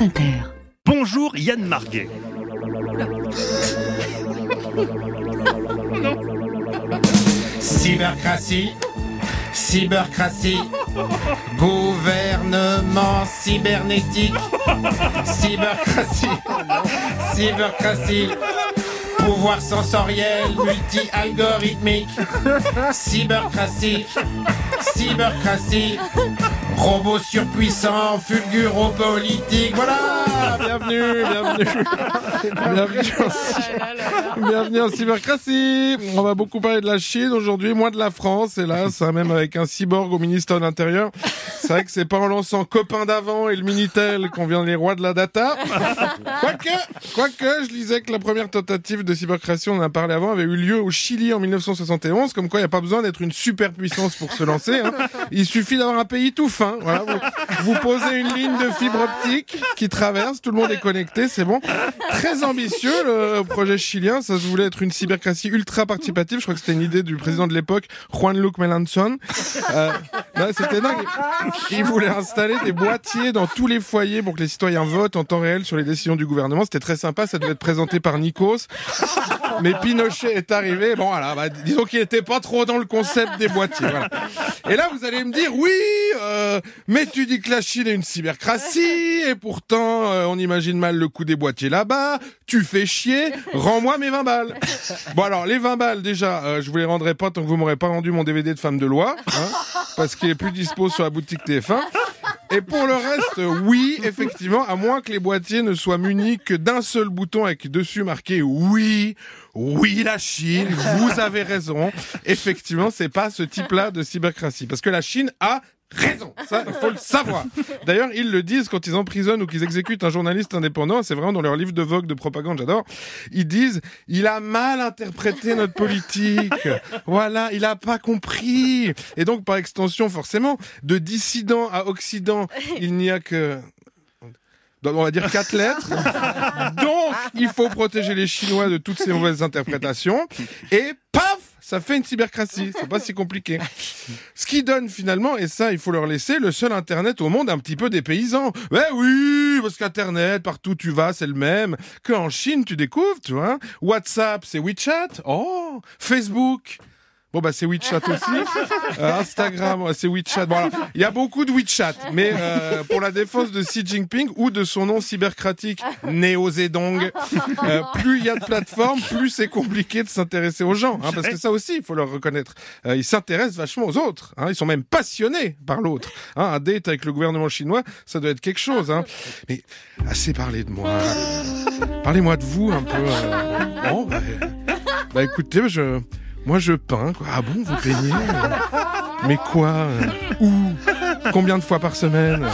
France Inter. Bonjour Yann Marguet. Cybercratie, cybercratie, gouvernement cybernétique, cybercratie, cybercratie, pouvoir sensoriel multi-algorithmique, cybercratie, cybercratie, robot surpuissant, fulguro-politique, voilà Bienvenue, bienvenue. Bienvenue en, bienvenue en cybercratie. On va beaucoup parler de la Chine aujourd'hui, moins de la France, hélas, hein, même avec un cyborg au ministère de l'Intérieur. C'est vrai que c'est pas en lançant copain d'avant et le Minitel qu'on vient les rois de la data. Quoique, quoique, je lisais que la première tentative de cybercratie, on en a parlé avant, avait eu lieu au Chili en 1971, comme quoi il n'y a pas besoin d'être une superpuissance pour se lancer. Hein. Il suffit d'avoir un pays tout fin. Vous, posez une ligne de fibre optique qui traverse, tout le monde est connecté, c'est bon. Très ambitieux le projet chilien, ça se voulait être une cybercratie ultra participative. Je crois que c'était une idée du président de l'époque, Juan Luc Melanchon. Euh, là, c'était dingue. Il voulait installer des boîtiers dans tous les foyers pour que les citoyens votent en temps réel sur les décisions du gouvernement. C'était très sympa, ça devait être présenté par Nikos. Mais Pinochet est arrivé, bon voilà, bah, disons qu'il était pas trop dans le concept des boîtiers. Voilà. Et là, vous allez me dire, oui, euh, mais tu dis que la Chine est une cybercratie, et pourtant, euh, on imagine mal le coût des boîtiers là-bas, tu fais chier, rends-moi mes 20 balles. Bon alors, les 20 balles, déjà, euh, je vous les rendrai pas tant que vous m'aurez pas rendu mon DVD de femme de loi, hein, parce qu'il est plus dispo sur la boutique TF1. Et pour le reste, oui, effectivement, à moins que les boîtiers ne soient munis que d'un seul bouton avec dessus marqué oui, oui la Chine, vous avez raison. Effectivement, c'est pas ce type-là de cybercratie. Parce que la Chine a raison. Ça, faut le savoir. D'ailleurs, ils le disent quand ils emprisonnent ou qu'ils exécutent un journaliste indépendant. C'est vraiment dans leur livre de vogue de propagande, j'adore. Ils disent, il a mal interprété notre politique. Voilà, il a pas compris. Et donc, par extension, forcément, de dissident à occident, il n'y a que on va dire quatre lettres. Donc, il faut protéger les Chinois de toutes ces mauvaises interprétations. Et paf, ça fait une cybercratie. C'est pas si compliqué. Ce qui donne finalement, et ça, il faut leur laisser, le seul Internet au monde un petit peu des paysans. Ouais, oui, parce qu'Internet, partout où tu vas, c'est le même. Qu'en Chine, tu découvres, tu vois. WhatsApp, c'est WeChat. Oh, Facebook. Bon bah c'est WeChat aussi. Euh, Instagram, ouais, c'est WeChat. Bon, alors, il y a beaucoup de WeChat, mais euh, pour la défense de Xi Jinping ou de son nom cybercratique Néo Zedong, euh, plus il y a de plateformes, plus c'est compliqué de s'intéresser aux gens, hein, parce que ça aussi il faut leur reconnaître. Euh, ils s'intéressent vachement aux autres. Hein, ils sont même passionnés par l'autre. Hein, un date avec le gouvernement chinois, ça doit être quelque chose. Hein. Mais assez parlé de moi. Parlez-moi de vous un peu. euh. Bon, bah, bah écoutez, je moi, je peins. Quoi. Ah bon, vous peignez Mais quoi euh, Où Combien de fois par semaine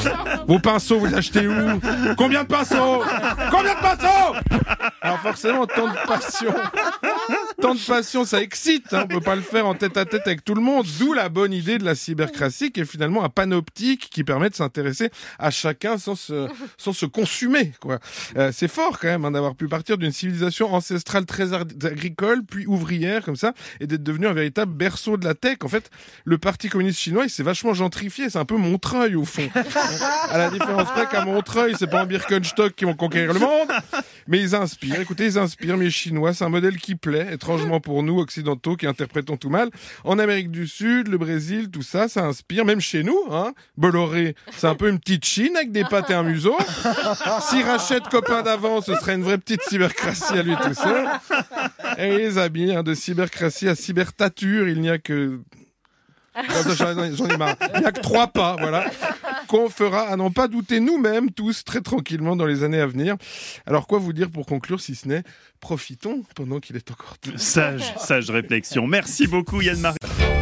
Vos pinceaux, vous achetez où Combien de pinceaux Combien de pinceaux Alors forcément, tant de passion, tant de passion, ça excite. Hein. On peut pas le faire en tête à tête avec tout le monde. D'où la bonne idée de la cybercratie, qui est finalement un panoptique qui permet de s'intéresser à chacun sans se, sans se consumer. Quoi. Euh, c'est fort quand même hein, d'avoir pu partir d'une civilisation ancestrale très agricole, puis ouvrière comme ça, et d'être devenu un véritable berceau de la tech. En fait, le Parti communiste chinois, il s'est vachement gentrifié. C'est un peu Montreuil au fond. à la différence près qu'à Montreuil, c'est pas en Birkenstock qui vont conquérir le monde, mais ils inspirent. Écoutez, ils inspirent mes Chinois. C'est un modèle qui plaît, étrangement pour nous occidentaux qui interprétons tout mal. En Amérique du Sud, le Brésil, tout ça, ça inspire. Même chez nous, hein. Bolloré, c'est un peu une petite Chine avec des pattes et un museau. S'il rachète copain d'avant, ce serait une vraie petite cybercratie à lui tout seul. Et les amis, hein, de cybercratie à cybertature, il n'y a que j'en ai marre. Il n'y a que trois pas, voilà, qu'on fera à n'en pas douter nous-mêmes, tous, très tranquillement dans les années à venir. Alors, quoi vous dire pour conclure, si ce n'est profitons pendant qu'il est encore Sage, sage réflexion. Merci beaucoup Yann Marguet.